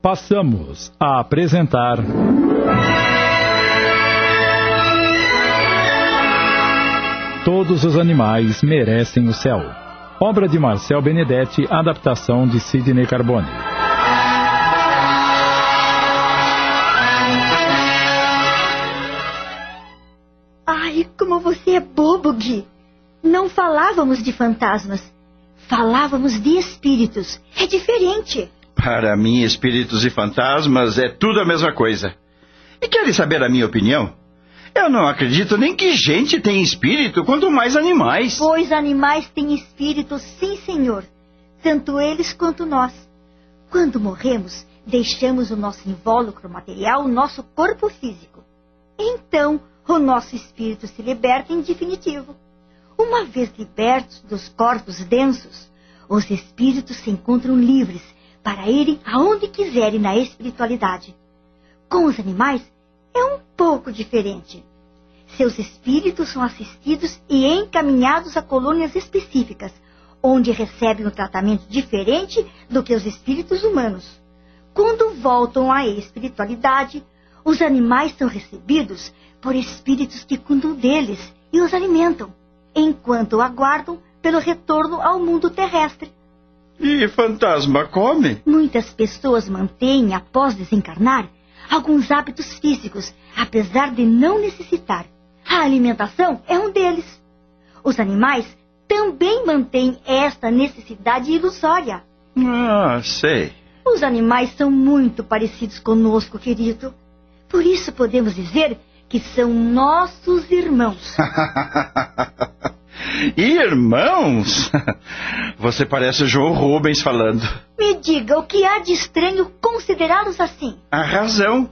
Passamos a apresentar. Todos os animais merecem o céu. Obra de Marcel Benedetti, adaptação de Sidney Carbone. Ai, como você é bobo, Gui. Não falávamos de fantasmas. Falávamos de espíritos. É diferente. Para mim, espíritos e fantasmas é tudo a mesma coisa. E querem saber a minha opinião? Eu não acredito nem que gente tem espírito, quanto mais animais. Pois animais têm espírito, sim, senhor. Tanto eles quanto nós. Quando morremos, deixamos o nosso invólucro material, o nosso corpo físico. Então, o nosso espírito se liberta em definitivo. Uma vez libertos dos corpos densos, os espíritos se encontram livres para irem aonde quiserem na espiritualidade. Com os animais é um pouco diferente. Seus espíritos são assistidos e encaminhados a colônias específicas, onde recebem um tratamento diferente do que os espíritos humanos. Quando voltam à espiritualidade, os animais são recebidos por espíritos que cuidam deles e os alimentam, enquanto aguardam pelo retorno ao mundo terrestre. E fantasma come? Muitas pessoas mantêm, após desencarnar, alguns hábitos físicos, apesar de não necessitar. A alimentação é um deles. Os animais também mantêm esta necessidade ilusória. Ah, sei. Os animais são muito parecidos conosco, querido. Por isso podemos dizer que são nossos irmãos. Irmãos? Você parece o João Rubens falando. Me diga o que há de estranho considerá-los assim. A razão.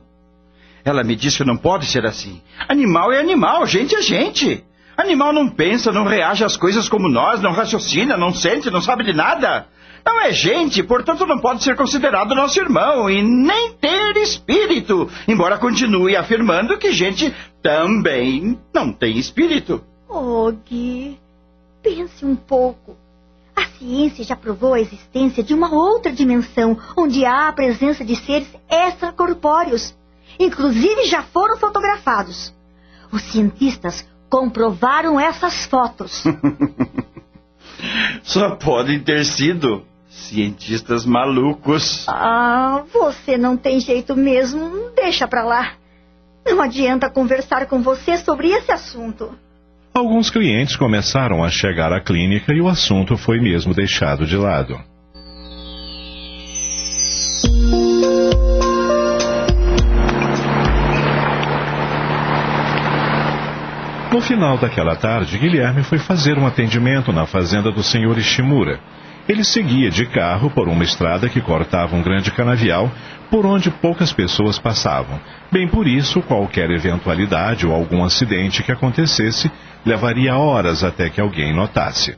Ela me disse que não pode ser assim. Animal é animal, gente é gente. Animal não pensa, não reage às coisas como nós, não raciocina, não sente, não sabe de nada. Não é gente, portanto não pode ser considerado nosso irmão e nem ter espírito, embora continue afirmando que gente também não tem espírito. Oh, Gui, pense um pouco. A ciência já provou a existência de uma outra dimensão onde há a presença de seres extracorpóreos. Inclusive já foram fotografados. Os cientistas comprovaram essas fotos. Só podem ter sido cientistas malucos. Ah, você não tem jeito mesmo. Deixa pra lá. Não adianta conversar com você sobre esse assunto. Alguns clientes começaram a chegar à clínica e o assunto foi mesmo deixado de lado. No final daquela tarde, Guilherme foi fazer um atendimento na fazenda do senhor Ishimura. Ele seguia de carro por uma estrada que cortava um grande canavial por onde poucas pessoas passavam. Bem por isso, qualquer eventualidade ou algum acidente que acontecesse levaria horas até que alguém notasse.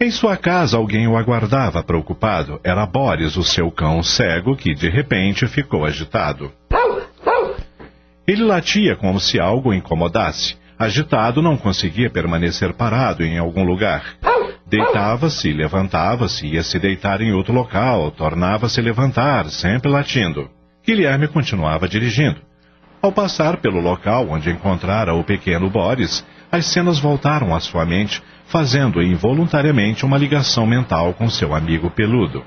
Em sua casa, alguém o aguardava preocupado. Era Boris, o seu cão cego, que de repente ficou agitado. Ele latia como se algo o incomodasse. Agitado, não conseguia permanecer parado em algum lugar. Deitava-se, levantava-se, ia se deitar em outro local, tornava-se levantar, sempre latindo. Guilherme continuava dirigindo. Ao passar pelo local onde encontrara o pequeno Boris, as cenas voltaram à sua mente, fazendo involuntariamente uma ligação mental com seu amigo peludo.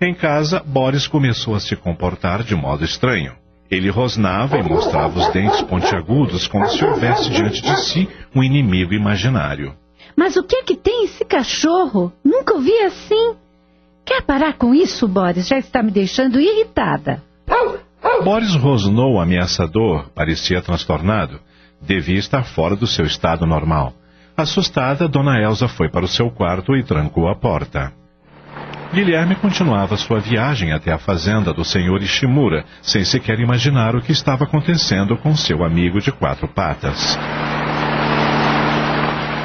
Em casa, Boris começou a se comportar de modo estranho. Ele rosnava e mostrava os dentes pontiagudos como se houvesse diante de si um inimigo imaginário. Mas o que é que tem esse cachorro? Nunca o vi assim. Quer parar com isso, Boris? Já está me deixando irritada. Boris rosnou ameaçador, parecia transtornado. Devia estar fora do seu estado normal. Assustada, Dona Elsa foi para o seu quarto e trancou a porta. Guilherme continuava sua viagem até a fazenda do senhor Ishimura, sem sequer imaginar o que estava acontecendo com seu amigo de quatro patas.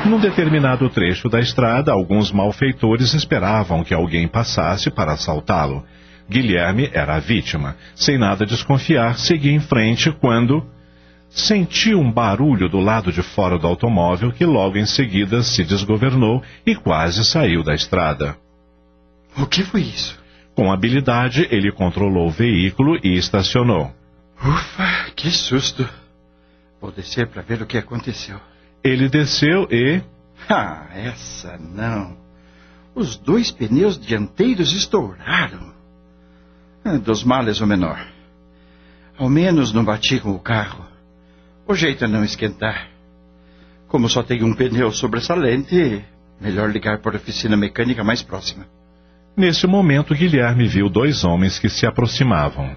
Num determinado trecho da estrada, alguns malfeitores esperavam que alguém passasse para assaltá-lo. Guilherme era a vítima. Sem nada desconfiar, seguia em frente quando sentiu um barulho do lado de fora do automóvel que logo em seguida se desgovernou e quase saiu da estrada. O que foi isso? Com habilidade, ele controlou o veículo e estacionou. Ufa, que susto. Vou descer para ver o que aconteceu. Ele desceu e. Ah, essa não. Os dois pneus dianteiros estouraram. Ah, dos males o menor. Ao menos não bati com o carro. O jeito é não esquentar. Como só tenho um pneu sobressalente, melhor ligar para a oficina mecânica mais próxima. Nesse momento, Guilherme viu dois homens que se aproximavam.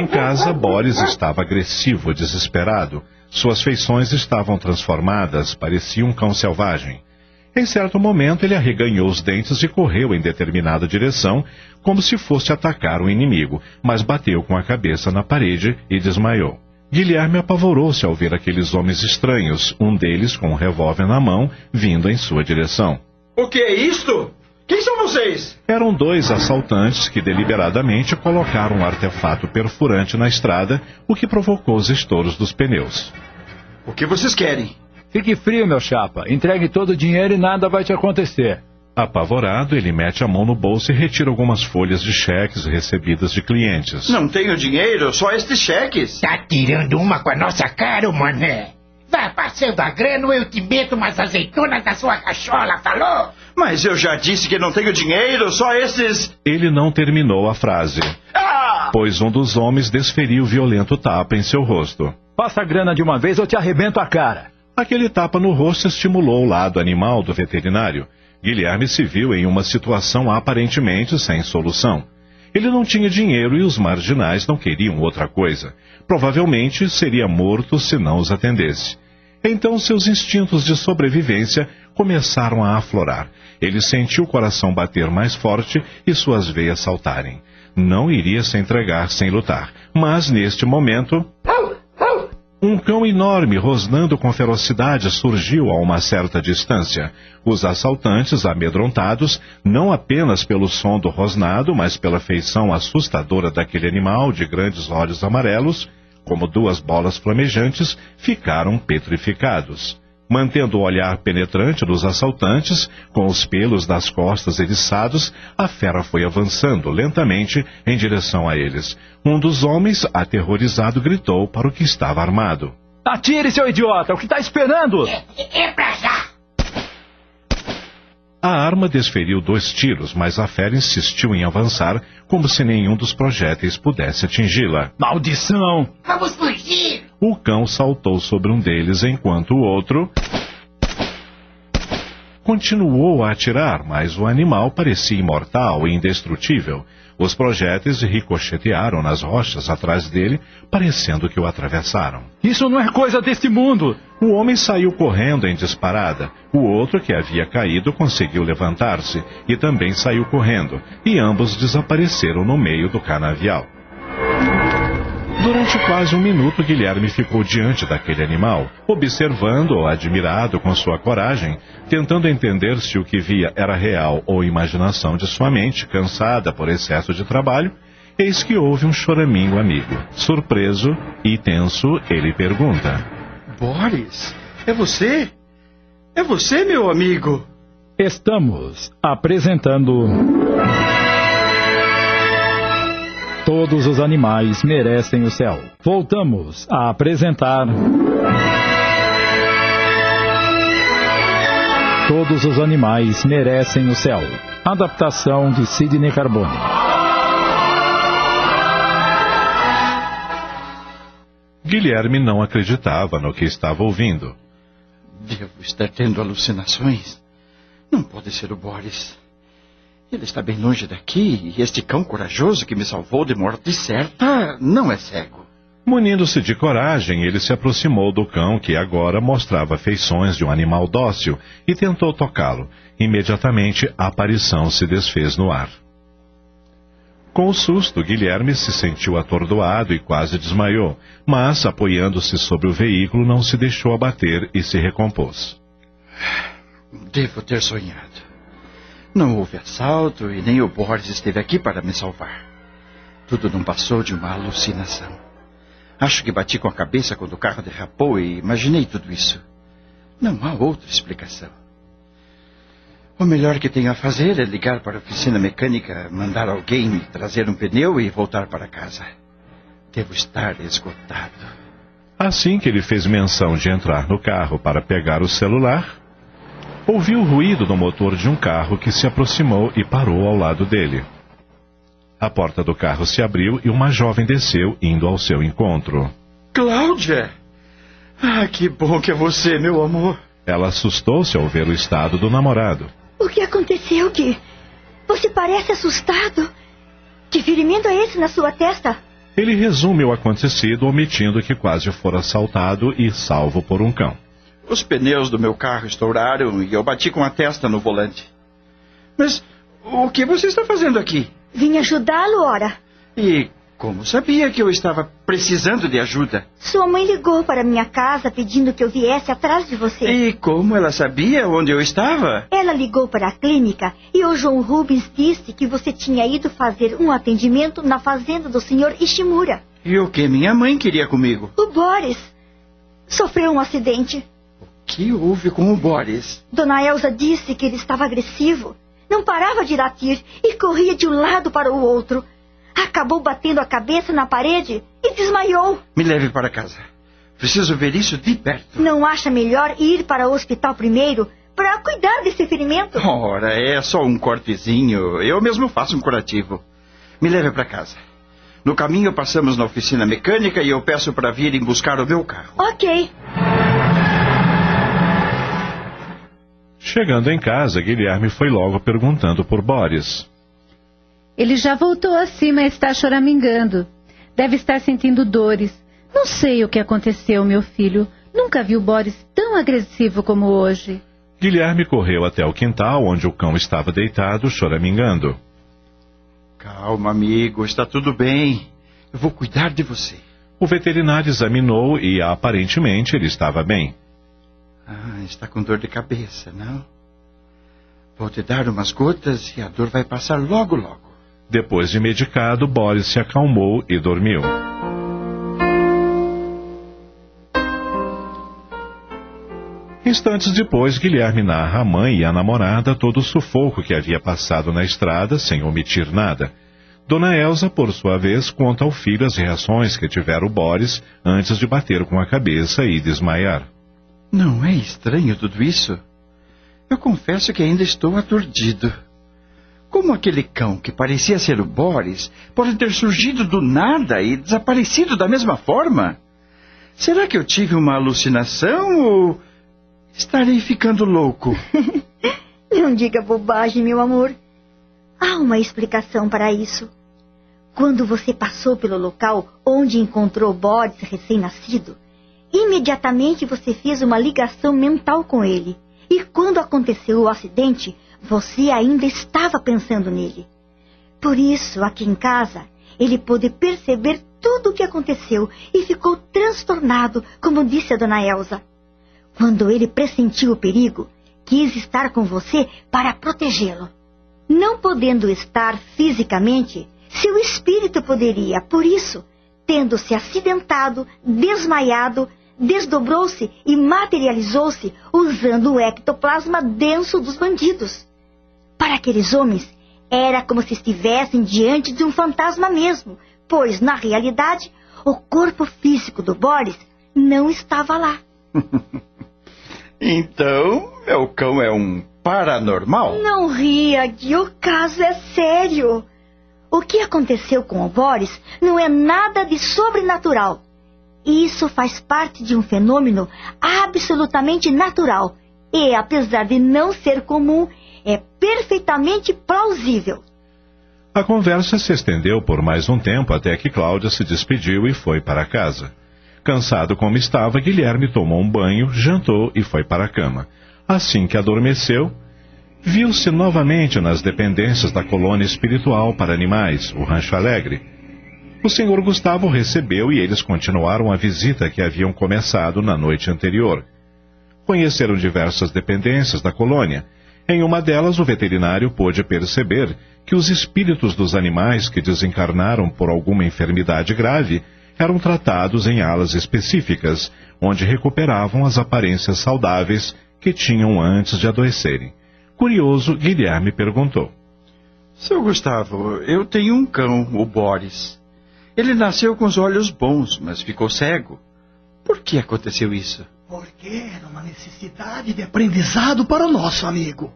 Em casa, Boris estava agressivo, desesperado. Suas feições estavam transformadas, parecia um cão selvagem. Em certo momento, ele arreganhou os dentes e correu em determinada direção, como se fosse atacar o inimigo, mas bateu com a cabeça na parede e desmaiou. Guilherme apavorou-se ao ver aqueles homens estranhos, um deles com um revólver na mão, vindo em sua direção. O que é isto? Quem são vocês? Eram dois assaltantes que deliberadamente colocaram um artefato perfurante na estrada, o que provocou os estouros dos pneus. O que vocês querem? Fique frio, meu chapa. Entregue todo o dinheiro e nada vai te acontecer. Apavorado, ele mete a mão no bolso e retira algumas folhas de cheques recebidas de clientes. Não tenho dinheiro, só estes cheques. Tá tirando uma com a nossa cara, mané. Vá passando a grana ou eu te meto umas azeitonas na sua cachola, falou? Mas eu já disse que não tenho dinheiro, só esses. Ele não terminou a frase, Ah! pois um dos homens desferiu violento tapa em seu rosto. Passa a grana de uma vez ou te arrebento a cara. Aquele tapa no rosto estimulou o lado animal do veterinário. Guilherme se viu em uma situação aparentemente sem solução. Ele não tinha dinheiro e os marginais não queriam outra coisa. Provavelmente seria morto se não os atendesse. Então seus instintos de sobrevivência começaram a aflorar. Ele sentiu o coração bater mais forte e suas veias saltarem. Não iria se entregar sem lutar, mas neste momento. Um cão enorme, rosnando com ferocidade, surgiu a uma certa distância. Os assaltantes, amedrontados, não apenas pelo som do rosnado, mas pela feição assustadora daquele animal de grandes olhos amarelos, como duas bolas flamejantes, ficaram petrificados. Mantendo o olhar penetrante dos assaltantes, com os pelos das costas eriçados, a fera foi avançando lentamente em direção a eles. Um dos homens, aterrorizado, gritou para o que estava armado. Atire, seu idiota! O que está esperando? É, é pra já. A arma desferiu dois tiros, mas a fera insistiu em avançar, como se nenhum dos projéteis pudesse atingi-la. Maldição! Vamos fugir. O cão saltou sobre um deles enquanto o outro continuou a atirar, mas o animal parecia imortal e indestrutível. Os projéteis ricochetearam nas rochas atrás dele, parecendo que o atravessaram. Isso não é coisa deste mundo! O homem saiu correndo em disparada. O outro, que havia caído, conseguiu levantar-se e também saiu correndo, e ambos desapareceram no meio do canavial. Durante quase um minuto, Guilherme ficou diante daquele animal, observando-o, admirado com sua coragem, tentando entender se o que via era real ou imaginação de sua mente, cansada por excesso de trabalho. Eis que houve um choramingo amigo. Surpreso e tenso, ele pergunta: Boris, é você? É você, meu amigo? Estamos apresentando. Todos os animais merecem o céu. Voltamos a apresentar. Todos os animais merecem o céu. Adaptação de Sidney Carbone. Guilherme não acreditava no que estava ouvindo. Devo estar tendo alucinações. Não pode ser o Boris. Ele está bem longe daqui e este cão corajoso que me salvou de morte certa não é cego. Munindo-se de coragem, ele se aproximou do cão que agora mostrava feições de um animal dócil e tentou tocá-lo. Imediatamente a aparição se desfez no ar. Com o susto, Guilherme se sentiu atordoado e quase desmaiou, mas, apoiando-se sobre o veículo, não se deixou abater e se recompôs. Devo ter sonhado. Não houve assalto e nem o Boris esteve aqui para me salvar. Tudo não passou de uma alucinação. Acho que bati com a cabeça quando o carro derrapou e imaginei tudo isso. Não há outra explicação. O melhor que tenho a fazer é ligar para a oficina mecânica, mandar alguém me trazer um pneu e voltar para casa. Devo estar esgotado. Assim que ele fez menção de entrar no carro para pegar o celular, ouviu o ruído do motor de um carro que se aproximou e parou ao lado dele. A porta do carro se abriu e uma jovem desceu, indo ao seu encontro. Cláudia! Ah, que bom que é você, meu amor. Ela assustou-se ao ver o estado do namorado. O que aconteceu, Gui? Você parece assustado. Que ferimento é esse na sua testa? Ele resume o acontecido, omitindo que quase fora assaltado e salvo por um cão. Os pneus do meu carro estouraram e eu bati com a testa no volante. Mas o que você está fazendo aqui? Vim ajudá-lo, ora. E como sabia que eu estava precisando de ajuda? Sua mãe ligou para minha casa pedindo que eu viesse atrás de você. E como ela sabia onde eu estava? Ela ligou para a clínica e o João Rubens disse que você tinha ido fazer um atendimento na fazenda do senhor Ishimura. E o que minha mãe queria comigo? O Boris sofreu um acidente. O que houve com o Boris? Dona Elsa disse que ele estava agressivo. Não parava de latir e corria de um lado para o outro. Acabou batendo a cabeça na parede e desmaiou. Me leve para casa. Preciso ver isso de perto. Não acha melhor ir para o hospital primeiro para cuidar desse ferimento? Ora, é só um cortezinho. Eu mesmo faço um curativo. Me leve para casa. No caminho passamos na oficina mecânica e eu peço para virem buscar o meu carro. Ok. Chegando em casa, Guilherme foi logo perguntando por Boris. Ele já voltou acima e está choramingando. Deve estar sentindo dores. Não sei o que aconteceu, meu filho. Nunca vi o Boris tão agressivo como hoje. Guilherme correu até o quintal onde o cão estava deitado, choramingando. Calma, amigo, está tudo bem. Eu vou cuidar de você. O veterinário examinou e aparentemente ele estava bem. Ah, está com dor de cabeça, não? Vou te dar umas gotas e a dor vai passar logo, logo. Depois de medicado, Boris se acalmou e dormiu. Instantes depois, Guilherme narra à mãe e à namorada todo o sufoco que havia passado na estrada sem omitir nada. Dona Elsa, por sua vez, conta ao filho as reações que tivera o Boris antes de bater com a cabeça e desmaiar. Não é estranho tudo isso? Eu confesso que ainda estou aturdido. Como aquele cão que parecia ser o Boris pode ter surgido do nada e desaparecido da mesma forma? Será que eu tive uma alucinação ou estarei ficando louco? Não diga bobagem, meu amor. Há uma explicação para isso. Quando você passou pelo local onde encontrou Boris recém-nascido, imediatamente você fez uma ligação mental com ele. E quando aconteceu o acidente, você ainda estava pensando nele. Por isso, aqui em casa, ele pôde perceber tudo o que aconteceu e ficou transtornado, como disse a dona Elsa. Quando ele pressentiu o perigo, quis estar com você para protegê-lo. Não podendo estar fisicamente, seu espírito poderia, por isso, tendo se acidentado, desmaiado, desdobrou-se e materializou-se usando o ectoplasma denso dos bandidos. Para aqueles homens, era como se estivessem diante de um fantasma mesmo, pois, na realidade, o corpo físico do Boris não estava lá. então, meu cão é um paranormal? Não ria, Gui, o caso é sério. O que aconteceu com o Boris não é nada de sobrenatural. Isso faz parte de um fenômeno absolutamente natural e, apesar de não ser comum, é perfeitamente plausível. A conversa se estendeu por mais um tempo até que Cláudia se despediu e foi para casa. Cansado como estava, Guilherme tomou um banho, jantou e foi para a cama. Assim que adormeceu, viu-se novamente nas dependências da colônia espiritual para animais, o Rancho Alegre. O senhor Gustavo recebeu e eles continuaram a visita que haviam começado na noite anterior. Conheceram diversas dependências da colônia em uma delas, o veterinário pôde perceber que os espíritos dos animais que desencarnaram por alguma enfermidade grave eram tratados em alas específicas, onde recuperavam as aparências saudáveis que tinham antes de adoecerem. Curioso, Guilherme perguntou. Seu Gustavo, eu tenho um cão, o Boris. Ele nasceu com os olhos bons, mas ficou cego. Por que aconteceu isso? Porque era uma necessidade de aprendizado para o nosso amigo.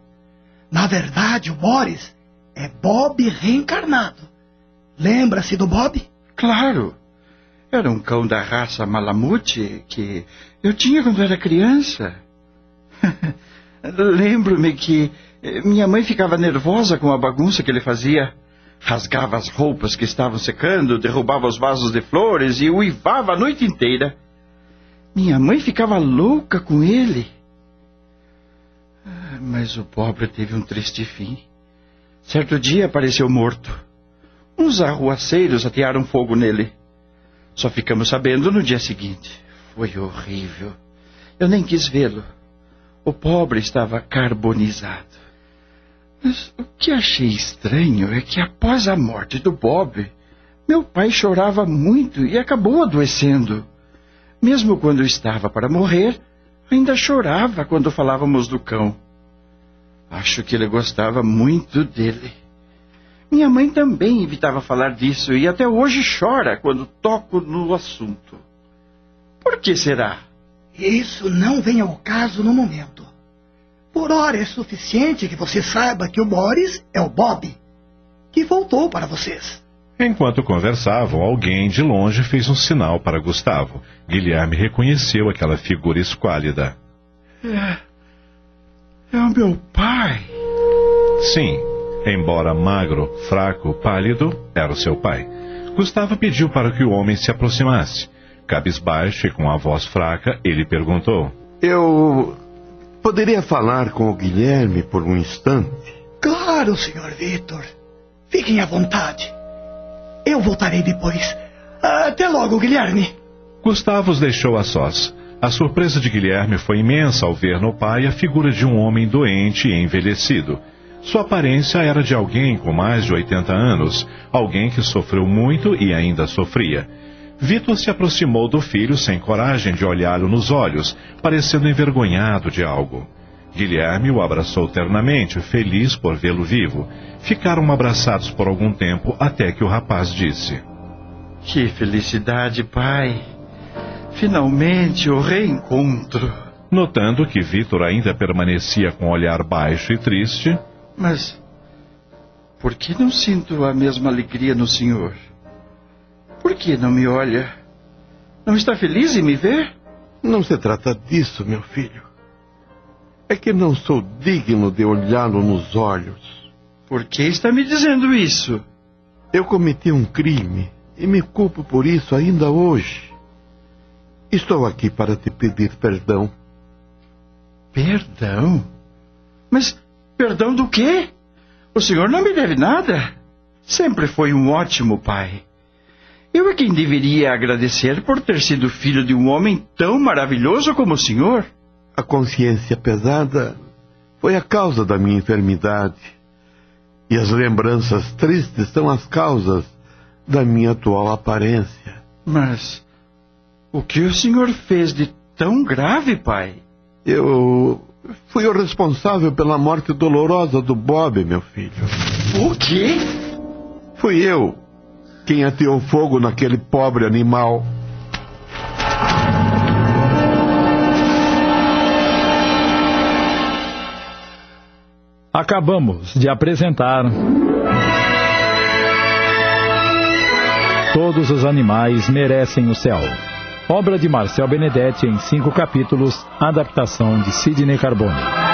Na verdade, o Boris é Bob reencarnado. Lembra-se do Bob? Claro. Era um cão da raça Malamute que eu tinha quando era criança. Lembro-me que eh, minha mãe ficava nervosa com a bagunça que ele fazia. Rasgava as roupas que estavam secando, derrubava os vasos de flores e uivava a noite inteira. Minha mãe ficava louca com ele. Ah, mas o pobre teve um triste fim. Certo dia apareceu morto. Uns arruaceiros atearam fogo nele. Só ficamos sabendo no dia seguinte. Foi horrível. Eu nem quis vê-lo. O pobre estava carbonizado. Mas o que achei estranho é que após a morte do Bob, meu pai chorava muito e acabou adoecendo. Mesmo quando estava para morrer, ainda chorava quando falávamos do cão. Acho que ele gostava muito dele. Minha mãe também evitava falar disso e até hoje chora quando toco no assunto. Por que será? Isso não vem ao caso no momento. Por hora é suficiente que você saiba que o Boris é o Bob, que voltou para vocês. Enquanto conversavam, alguém de longe fez um sinal para Gustavo. Guilherme reconheceu aquela figura esquálida. É. É o meu pai. Sim, embora magro, fraco, pálido, era o seu pai. Gustavo pediu para que o homem se aproximasse. Cabisbaixo e com a voz fraca, ele perguntou: Eu poderia falar com o Guilherme por um instante? Claro, Sr. Vitor. Fiquem à vontade. Eu voltarei depois. Até logo, Guilherme. Gustavo os deixou a sós. A surpresa de Guilherme foi imensa ao ver no pai a figura de um homem doente e envelhecido. Sua aparência era de alguém com mais de 80 anos, alguém que sofreu muito e ainda sofria. Vitor se aproximou do filho sem coragem de olhá-lo nos olhos, parecendo envergonhado de algo. Guilherme o abraçou ternamente, feliz por vê-lo vivo. Ficaram abraçados por algum tempo até que o rapaz disse: Que felicidade, pai! Finalmente o reencontro. Notando que Vitor ainda permanecia com o olhar baixo e triste. Mas por que não sinto a mesma alegria no senhor? Por que não me olha? Não está feliz em me ver? Não se trata disso, meu filho. É que não sou digno de olhá-lo nos olhos. Por que está me dizendo isso? Eu cometi um crime e me culpo por isso ainda hoje. Estou aqui para te pedir perdão. Perdão? Mas perdão do quê? O senhor não me deve nada. Sempre foi um ótimo pai. Eu é quem deveria agradecer por ter sido filho de um homem tão maravilhoso como o senhor. A consciência pesada foi a causa da minha enfermidade. E as lembranças tristes são as causas da minha atual aparência. Mas o que o senhor fez de tão grave, pai? Eu fui o responsável pela morte dolorosa do Bob, meu filho. O quê? Fui eu quem ateou fogo naquele pobre animal. Acabamos de apresentar. Todos os animais merecem o céu. Obra de Marcel Benedetti em cinco capítulos, adaptação de Sidney Carbone.